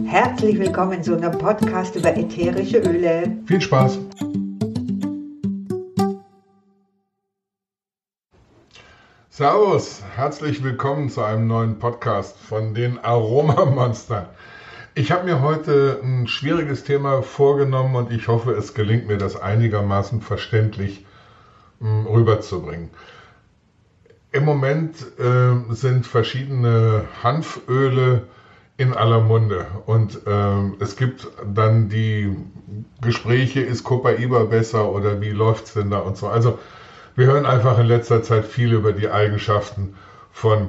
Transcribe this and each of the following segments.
Herzlich willkommen zu einem Podcast über ätherische Öle. Viel Spaß! Servus, herzlich willkommen zu einem neuen Podcast von den Aromamonstern. Ich habe mir heute ein schwieriges Thema vorgenommen und ich hoffe, es gelingt mir, das einigermaßen verständlich hm, rüberzubringen. Im Moment äh, sind verschiedene Hanföle in aller Munde und äh, es gibt dann die Gespräche, ist Copaiba besser oder wie läuft es denn da und so. Also wir hören einfach in letzter Zeit viel über die Eigenschaften von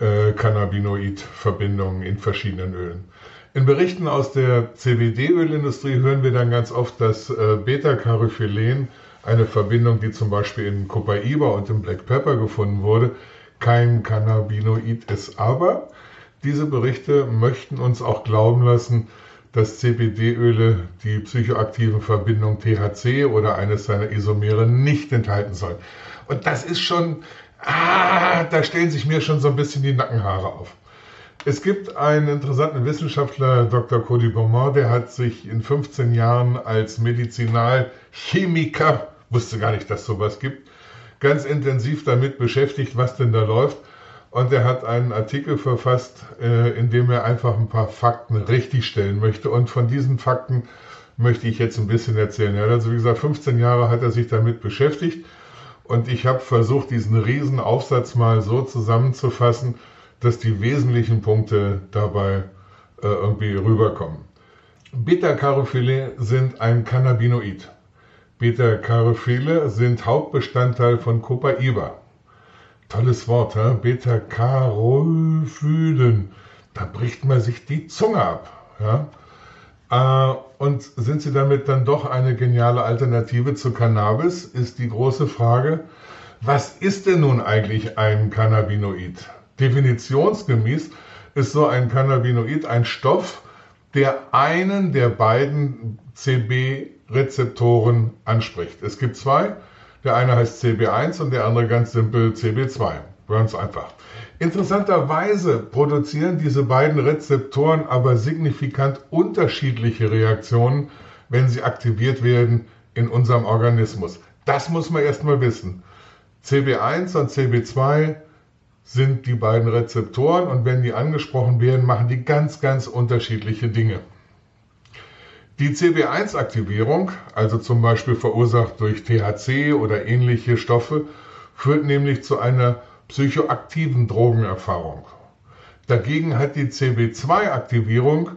äh, Cannabinoid-Verbindungen in verschiedenen Ölen. In Berichten aus der CBD-Ölindustrie hören wir dann ganz oft, dass äh, Beta-Carotenen eine Verbindung, die zum Beispiel in Copaiba und im Black Pepper gefunden wurde, kein Cannabinoid ist. Aber diese Berichte möchten uns auch glauben lassen, dass CBD-Öle die psychoaktiven Verbindungen THC oder eines seiner Isomere nicht enthalten sollen. Und das ist schon, ah, da stellen sich mir schon so ein bisschen die Nackenhaare auf. Es gibt einen interessanten Wissenschaftler, Dr. Cody Beaumont, der hat sich in 15 Jahren als Medizinalchemiker wusste gar nicht, dass sowas gibt, ganz intensiv damit beschäftigt, was denn da läuft. Und er hat einen Artikel verfasst, äh, in dem er einfach ein paar Fakten richtigstellen möchte. Und von diesen Fakten möchte ich jetzt ein bisschen erzählen. Er also, wie gesagt, 15 Jahre hat er sich damit beschäftigt. Und ich habe versucht, diesen riesen Aufsatz mal so zusammenzufassen, dass die wesentlichen Punkte dabei äh, irgendwie rüberkommen. Beta-Carophile sind ein Cannabinoid. Beta-Carophile sind Hauptbestandteil von Copaiba. Tolles Wort, ja? Beta-Carophylen. Da bricht man sich die Zunge ab. Ja? Äh, und sind sie damit dann doch eine geniale Alternative zu Cannabis, ist die große Frage. Was ist denn nun eigentlich ein Cannabinoid? Definitionsgemäß ist so ein Cannabinoid ein Stoff, der einen der beiden CB Rezeptoren anspricht. Es gibt zwei. Der eine heißt CB1 und der andere ganz simpel CB2. Ganz einfach. Interessanterweise produzieren diese beiden Rezeptoren aber signifikant unterschiedliche Reaktionen, wenn sie aktiviert werden in unserem Organismus. Das muss man erstmal wissen. CB1 und CB2 sind die beiden Rezeptoren und wenn die angesprochen werden, machen die ganz, ganz unterschiedliche Dinge. Die CB1-Aktivierung, also zum Beispiel verursacht durch THC oder ähnliche Stoffe, führt nämlich zu einer psychoaktiven Drogenerfahrung. Dagegen hat die CB2-Aktivierung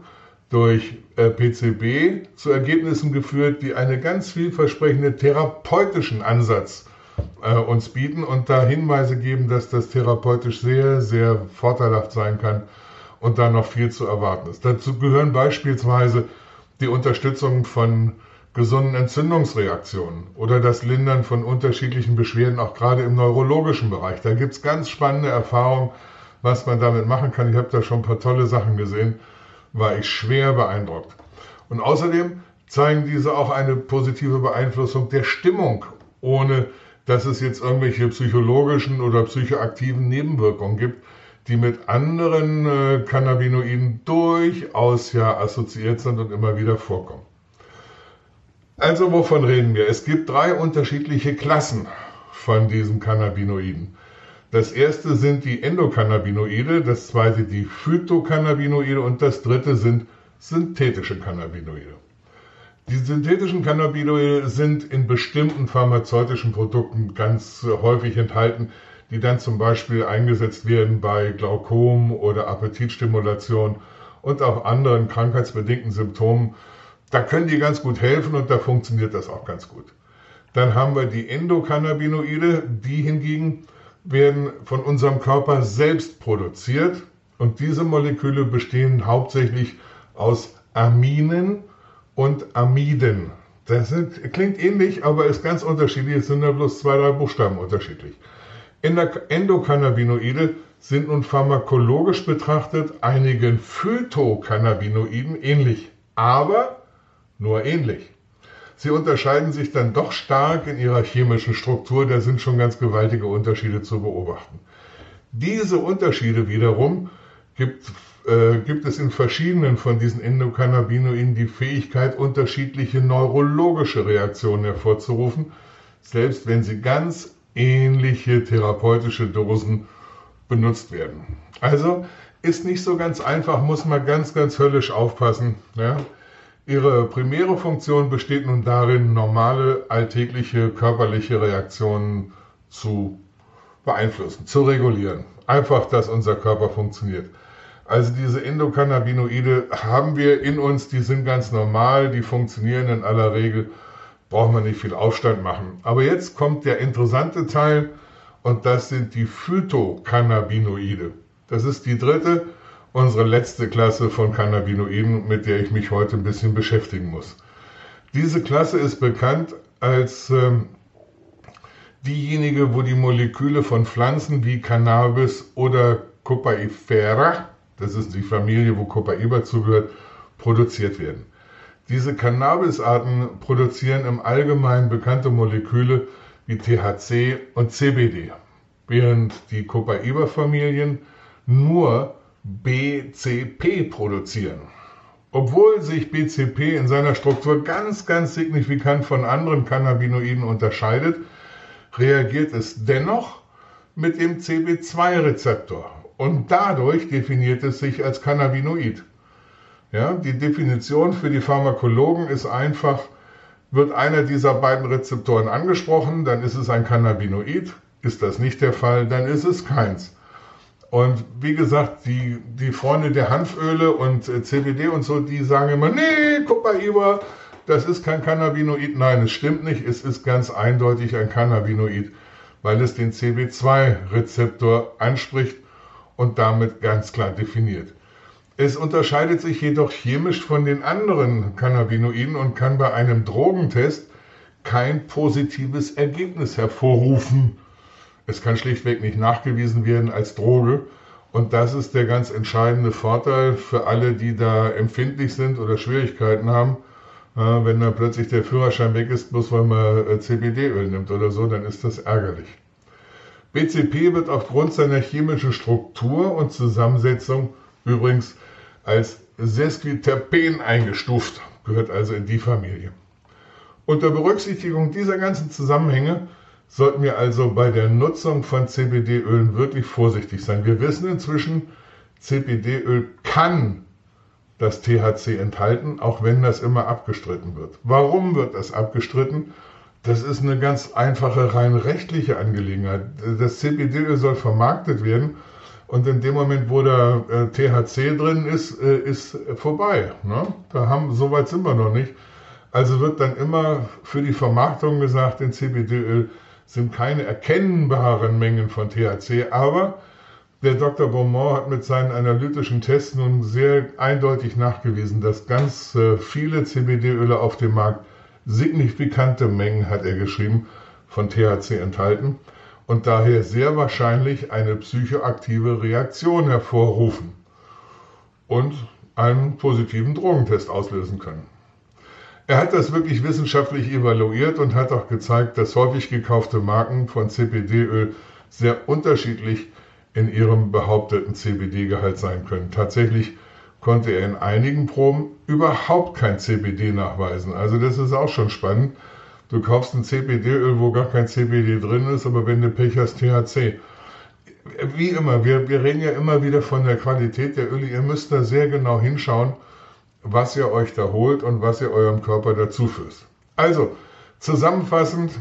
durch äh, PCB zu Ergebnissen geführt, die einen ganz vielversprechenden therapeutischen Ansatz äh, uns bieten und da Hinweise geben, dass das therapeutisch sehr, sehr vorteilhaft sein kann und da noch viel zu erwarten ist. Dazu gehören beispielsweise die Unterstützung von gesunden Entzündungsreaktionen oder das Lindern von unterschiedlichen Beschwerden, auch gerade im neurologischen Bereich. Da gibt es ganz spannende Erfahrungen, was man damit machen kann. Ich habe da schon ein paar tolle Sachen gesehen, war ich schwer beeindruckt. Und außerdem zeigen diese auch eine positive Beeinflussung der Stimmung, ohne dass es jetzt irgendwelche psychologischen oder psychoaktiven Nebenwirkungen gibt die mit anderen äh, Cannabinoiden durchaus ja assoziiert sind und immer wieder vorkommen. Also wovon reden wir? Es gibt drei unterschiedliche Klassen von diesen Cannabinoiden. Das erste sind die Endokannabinoide, das zweite die Phytocannabinoide und das dritte sind synthetische Cannabinoide. Die synthetischen Cannabinoide sind in bestimmten pharmazeutischen Produkten ganz häufig enthalten, die dann zum Beispiel eingesetzt werden bei Glaukom oder Appetitstimulation und auch anderen krankheitsbedingten Symptomen. Da können die ganz gut helfen und da funktioniert das auch ganz gut. Dann haben wir die Endokannabinoide, die hingegen werden von unserem Körper selbst produziert und diese Moleküle bestehen hauptsächlich aus Aminen und Amiden. Das sind, klingt ähnlich, aber ist ganz unterschiedlich. Es sind ja bloß zwei, drei Buchstaben unterschiedlich. Endokannabinoide sind nun pharmakologisch betrachtet einigen Phytocannabinoiden ähnlich, aber nur ähnlich. Sie unterscheiden sich dann doch stark in ihrer chemischen Struktur, da sind schon ganz gewaltige Unterschiede zu beobachten. Diese Unterschiede wiederum gibt äh, gibt es in verschiedenen von diesen Endokannabinoiden die Fähigkeit, unterschiedliche neurologische Reaktionen hervorzurufen, selbst wenn sie ganz ähnliche therapeutische Dosen benutzt werden. Also ist nicht so ganz einfach, muss man ganz, ganz höllisch aufpassen. Ja? Ihre primäre Funktion besteht nun darin, normale alltägliche körperliche Reaktionen zu beeinflussen, zu regulieren. Einfach, dass unser Körper funktioniert. Also diese Endokannabinoide haben wir in uns, die sind ganz normal, die funktionieren in aller Regel, braucht man nicht viel Aufstand machen. Aber jetzt kommt der interessante Teil und das sind die Phytokannabinoide. Das ist die dritte, unsere letzte Klasse von Cannabinoiden, mit der ich mich heute ein bisschen beschäftigen muss. Diese Klasse ist bekannt als ähm, diejenige, wo die Moleküle von Pflanzen wie Cannabis oder Copaifera, das ist die Familie, wo Copaiba zugehört, produziert werden. Diese Cannabisarten produzieren im Allgemeinen bekannte Moleküle wie THC und CBD, während die Copaiba-Familien nur BCP produzieren. Obwohl sich BCP in seiner Struktur ganz, ganz signifikant von anderen Cannabinoiden unterscheidet, reagiert es dennoch mit dem CB2-Rezeptor und dadurch definiert es sich als Cannabinoid. Ja, die Definition für die Pharmakologen ist einfach, wird einer dieser beiden Rezeptoren angesprochen, dann ist es ein Cannabinoid. Ist das nicht der Fall, dann ist es keins. Und wie gesagt, die, die Freunde der Hanföle und äh, CBD und so, die sagen immer, nee, guck mal, Iber, das ist kein Cannabinoid. Nein, es stimmt nicht. Es ist ganz eindeutig ein Cannabinoid, weil es den CB2-Rezeptor anspricht und damit ganz klar definiert. Es unterscheidet sich jedoch chemisch von den anderen Cannabinoiden und kann bei einem Drogentest kein positives Ergebnis hervorrufen. Es kann schlichtweg nicht nachgewiesen werden als Droge. Und das ist der ganz entscheidende Vorteil für alle, die da empfindlich sind oder Schwierigkeiten haben. wenn dann plötzlich der Führerschein weg ist, bloß weil man äh, CBD-Öl nimmt oder so, dann ist das ärgerlich. BCP wird aufgrund seiner chemischen Struktur und Zusammensetzung übrigens als Sesquiterpen eingestuft, gehört also in die Familie. Unter Berücksichtigung dieser ganzen Zusammenhänge sollten wir also bei der Nutzung von CBD-Ölen wirklich vorsichtig sein. Wir wissen inzwischen, CBD-Öl kann das THC enthalten, auch wenn das immer abgestritten wird. Warum wird das abgestritten? Das ist eine ganz einfache, rein rechtliche Angelegenheit. Das CBD-Öl soll vermarktet werden und in dem Moment, wo da äh, THC drin ist, äh, ist vorbei. Ne? Da haben, so weit sind wir noch nicht. Also wird dann immer für die Vermarktung gesagt, in CBD-Öl sind keine erkennbaren Mengen von THC, aber der Dr. Beaumont hat mit seinen analytischen Tests nun sehr eindeutig nachgewiesen, dass ganz äh, viele CBD-Öle auf dem Markt signifikante Mengen, hat er geschrieben, von THC enthalten und daher sehr wahrscheinlich eine psychoaktive Reaktion hervorrufen und einen positiven Drogentest auslösen können. Er hat das wirklich wissenschaftlich evaluiert und hat auch gezeigt, dass häufig gekaufte Marken von CBD-Öl sehr unterschiedlich in ihrem behaupteten CBD-Gehalt sein können. Tatsächlich konnte er in einigen Proben überhaupt kein CBD nachweisen. Also das ist auch schon spannend. Du kaufst ein CBD-Öl, wo gar kein CBD drin ist, aber wenn du Pech hast, THC. Wie immer, wir, wir reden ja immer wieder von der Qualität der Öle. Ihr müsst da sehr genau hinschauen was ihr euch da holt und was ihr eurem Körper dazu führt. Also, zusammenfassend,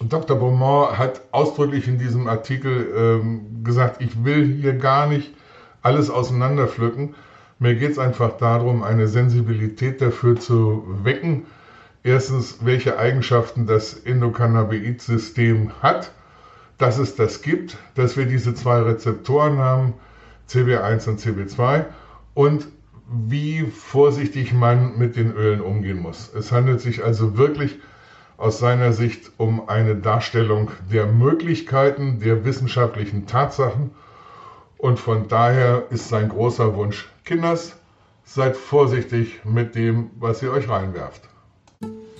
Dr. Beaumont hat ausdrücklich in diesem Artikel ähm, gesagt, ich will hier gar nicht alles auseinanderpflücken. Mir geht es einfach darum, eine Sensibilität dafür zu wecken. Erstens, welche Eigenschaften das Endokannabinoid-System hat, dass es das gibt, dass wir diese zwei Rezeptoren haben, CB1 und CB2 und wie vorsichtig man mit den Ölen umgehen muss. Es handelt sich also wirklich aus seiner Sicht um eine Darstellung der Möglichkeiten, der wissenschaftlichen Tatsachen. Und von daher ist sein großer Wunsch, Kinders, seid vorsichtig mit dem, was ihr euch reinwerft.